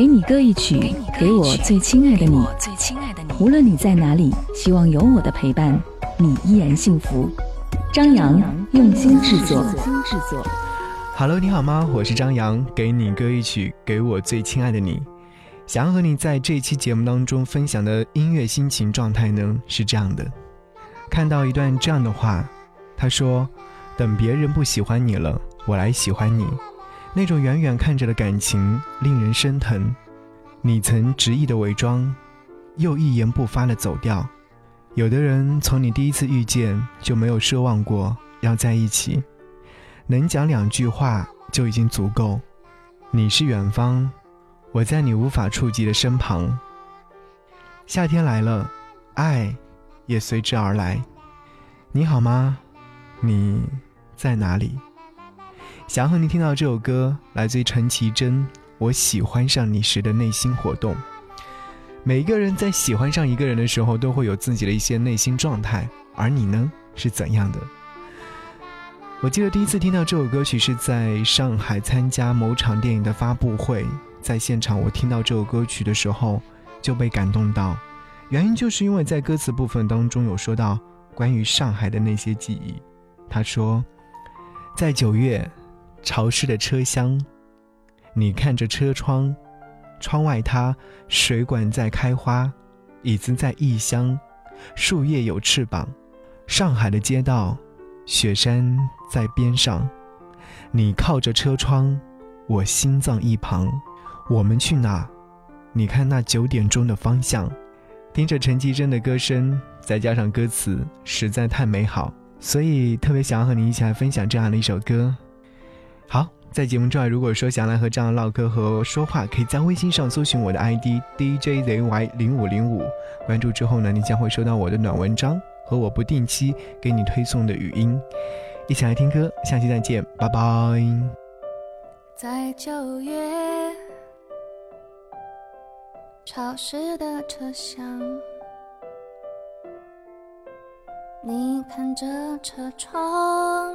给你歌一曲，给我最亲爱的你。无论你在哪里，希望有我的陪伴，你依然幸福。张扬用心制作。Hello，你好吗？我是张扬，给你歌一曲，给我最亲爱的你。想要和你在这期节目当中分享的音乐心情状态呢，是这样的。看到一段这样的话，他说：“等别人不喜欢你了，我来喜欢你。”那种远远看着的感情令人生疼。你曾执意的伪装，又一言不发的走掉。有的人从你第一次遇见就没有奢望过要在一起，能讲两句话就已经足够。你是远方。我在你无法触及的身旁。夏天来了，爱也随之而来。你好吗？你在哪里？想和你听到这首歌，来自于陈绮贞。我喜欢上你时的内心活动。每一个人在喜欢上一个人的时候，都会有自己的一些内心状态。而你呢，是怎样的？我记得第一次听到这首歌曲是在上海参加某场电影的发布会。在现场，我听到这首歌曲的时候就被感动到，原因就是因为在歌词部分当中有说到关于上海的那些记忆。他说，在九月，潮湿的车厢，你看着车窗，窗外它水管在开花，椅子在异乡，树叶有翅膀，上海的街道，雪山在边上，你靠着车窗，我心脏一旁。我们去哪？你看那九点钟的方向，听着陈绮贞的歌声，再加上歌词，实在太美好，所以特别想要和你一起来分享这样的一首歌。好，在节目之外，如果说想来和这样唠嗑和说话，可以在微信上搜寻我的 ID DJZY 零五零五，关注之后呢，你将会收到我的暖文章和我不定期给你推送的语音。一起来听歌，下期再见，拜拜。在九月。潮湿的车厢，你看着车窗，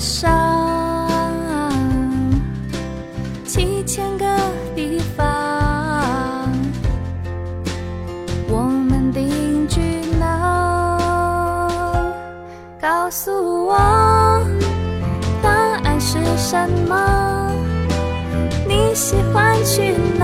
上七千个地方我们定居哪告诉我答案是什么？你喜欢去哪？